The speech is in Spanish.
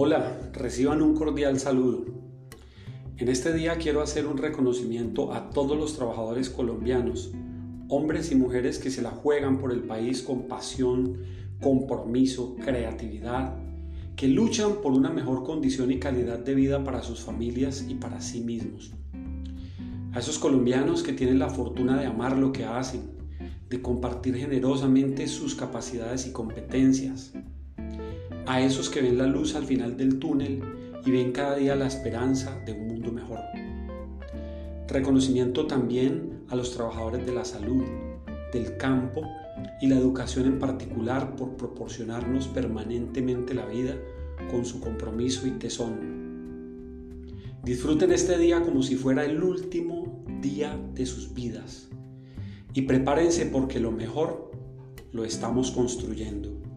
Hola, reciban un cordial saludo. En este día quiero hacer un reconocimiento a todos los trabajadores colombianos, hombres y mujeres que se la juegan por el país con pasión, compromiso, creatividad, que luchan por una mejor condición y calidad de vida para sus familias y para sí mismos. A esos colombianos que tienen la fortuna de amar lo que hacen, de compartir generosamente sus capacidades y competencias. A esos que ven la luz al final del túnel y ven cada día la esperanza de un mundo mejor. Reconocimiento también a los trabajadores de la salud, del campo y la educación en particular por proporcionarnos permanentemente la vida con su compromiso y tesón. Disfruten este día como si fuera el último día de sus vidas y prepárense porque lo mejor lo estamos construyendo.